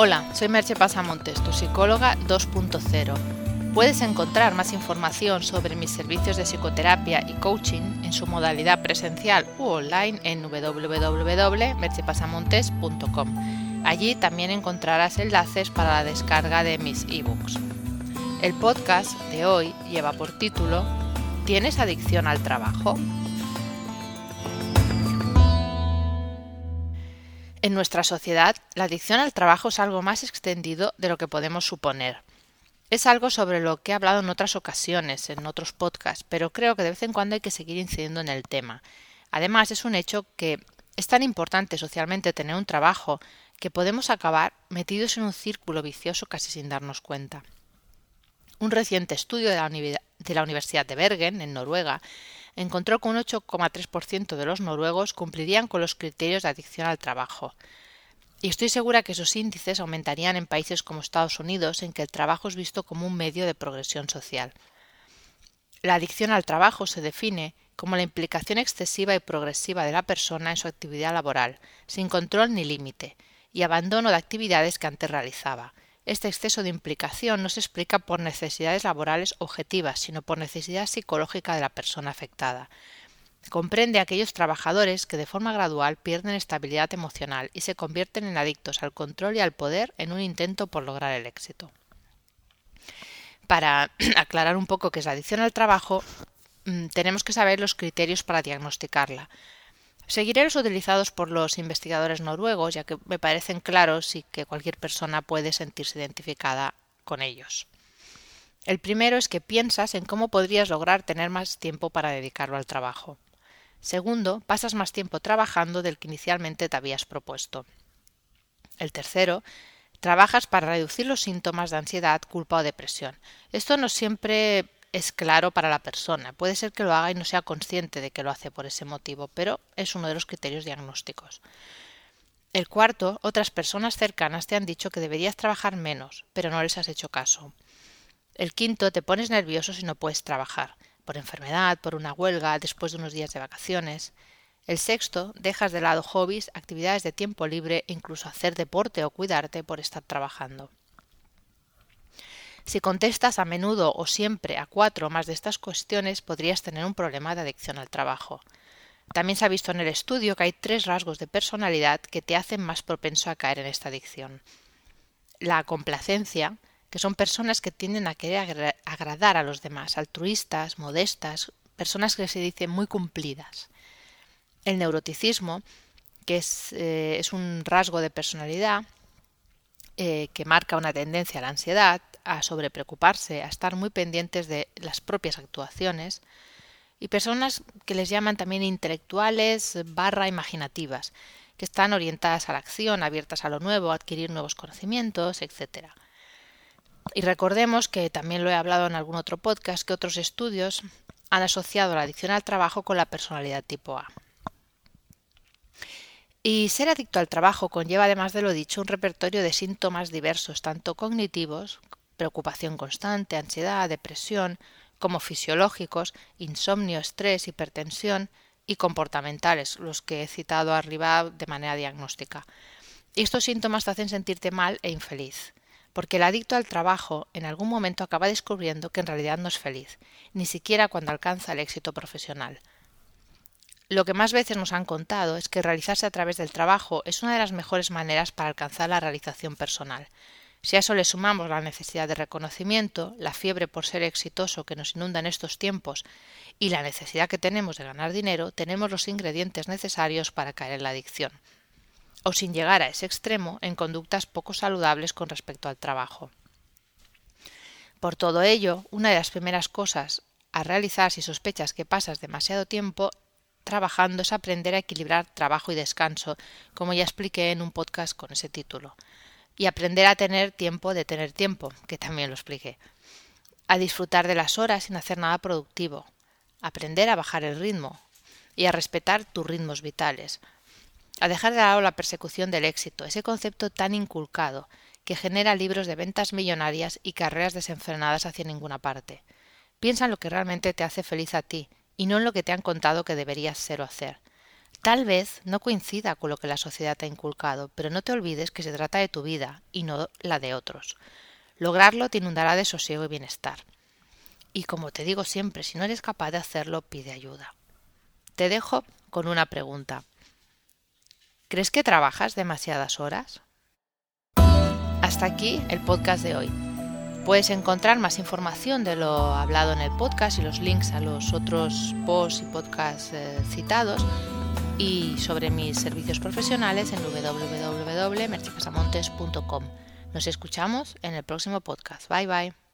Hola, soy Merche Pasamontes, tu psicóloga 2.0. Puedes encontrar más información sobre mis servicios de psicoterapia y coaching en su modalidad presencial u online en www.merchepasamontes.com. Allí también encontrarás enlaces para la descarga de mis ebooks. El podcast de hoy lleva por título ¿Tienes adicción al trabajo? En nuestra sociedad, la adicción al trabajo es algo más extendido de lo que podemos suponer. Es algo sobre lo que he hablado en otras ocasiones, en otros podcasts, pero creo que de vez en cuando hay que seguir incidiendo en el tema. Además, es un hecho que es tan importante socialmente tener un trabajo que podemos acabar metidos en un círculo vicioso casi sin darnos cuenta. Un reciente estudio de la, Universidad de Bergen, en Noruega, encontró que un 8,3% de los noruegos cumplirían con los criterios de adicción al trabajo. Y estoy segura que esos índices aumentarían en países como Estados Unidos, en que el trabajo es visto como un medio de progresión social. La adicción al trabajo se define como la implicación excesiva y progresiva de la persona en su actividad laboral, sin control ni límite, y abandono de actividades que antes realizaba, este exceso de implicación no se explica por necesidades laborales objetivas, sino por necesidad psicológica de la persona afectada. Comprende a aquellos trabajadores que de forma gradual pierden estabilidad emocional y se convierten en adictos al control y al poder en un intento por lograr el éxito. Para aclarar un poco qué es la adicción al trabajo, mm, tenemos que saber los criterios para diagnosticarla. Seguiré los utilizados por los investigadores noruegos, ya que me parecen claros y que cualquier persona puede sentirse identificada con ellos. El primero es que piensas en cómo podrías lograr tener más tiempo para dedicarlo al trabajo. Segundo, pasas más tiempo trabajando del que inicialmente te habías propuesto. El tercero, trabajas para reducir los síntomas de ansiedad, culpa o depresión. Esto no siempre es claro para la persona. Puede ser que lo haga y no sea consciente de que lo hace por ese motivo, pero es uno de los criterios diagnósticos. El cuarto, otras personas cercanas te han dicho que deberías trabajar menos, pero no les has hecho caso. El quinto, te pones nervioso si no puedes trabajar, por enfermedad, por una huelga, después de unos días de vacaciones. El sexto, dejas de lado hobbies, actividades de tiempo libre, incluso hacer deporte o cuidarte por estar trabajando. Si contestas a menudo o siempre a cuatro o más de estas cuestiones, podrías tener un problema de adicción al trabajo. También se ha visto en el estudio que hay tres rasgos de personalidad que te hacen más propenso a caer en esta adicción. La complacencia, que son personas que tienden a querer agradar a los demás, altruistas, modestas, personas que se dicen muy cumplidas. El neuroticismo, que es, eh, un rasgo de personalidad eh, que marca una tendencia a la ansiedad, a sobrepreocuparse, a estar muy pendientes de las propias actuaciones, y personas que les llaman también intelectuales barra imaginativas, que están orientadas a la acción, abiertas a lo nuevo, a adquirir nuevos conocimientos, etc. Y recordemos que también lo he hablado en algún otro podcast que otros estudios han asociado la adicción al trabajo con la personalidad tipo A. Y ser adicto al trabajo conlleva, además de lo dicho, un repertorio de síntomas diversos, tanto cognitivos, preocupación constante, ansiedad, depresión, como fisiológicos, insomnio, estrés, hipertensión y comportamentales, los que he citado arriba de manera diagnóstica. Estos síntomas te hacen sentirte mal e infeliz, porque el adicto al trabajo en algún momento acaba descubriendo que en realidad no es feliz, ni siquiera cuando alcanza el éxito profesional. Lo que más veces nos han contado es que realizarse a través del trabajo es una de las mejores maneras para alcanzar la realización personal. Si a eso le sumamos la necesidad de reconocimiento, la fiebre por ser exitoso que nos inunda en estos tiempos y la necesidad que tenemos de ganar dinero, tenemos los ingredientes necesarios para caer en la adicción. O sin llegar a ese extremo, en conductas poco saludables con respecto al trabajo. Por todo ello, una de las primeras cosas a realizar si sospechas que pasas demasiado tiempo trabajando es aprender a equilibrar trabajo y descanso, como ya expliqué en un podcast con ese título. Y aprender a tener tiempo de tener tiempo, que también lo expliqué. A disfrutar de las horas sin hacer nada productivo. Aprender a bajar el ritmo y a respetar tus ritmos vitales. A dejar de lado la persecución del éxito, ese concepto tan inculcado que genera libros de ventas millonarias y carreras desenfrenadas hacia ninguna parte. Piensa en lo que realmente te hace feliz a ti y no en lo que te han contado que deberías ser o hacer. Tal vez no coincida con lo que la sociedad te ha inculcado, pero no te olvides que se trata de tu vida y no la de otros. Lograrlo te inundará de sosiego y bienestar. Y como te digo siempre, si no eres capaz de hacerlo, pide ayuda. Te dejo con una pregunta. ¿Crees que trabajas demasiadas horas? Hasta aquí el podcast de hoy. Puedes encontrar más información de lo hablado en el podcast y los links a los otros posts y podcasts eh, citados y sobre mis servicios profesionales en www.merchicasamontes.com. Nos escuchamos en el próximo podcast. Bye bye.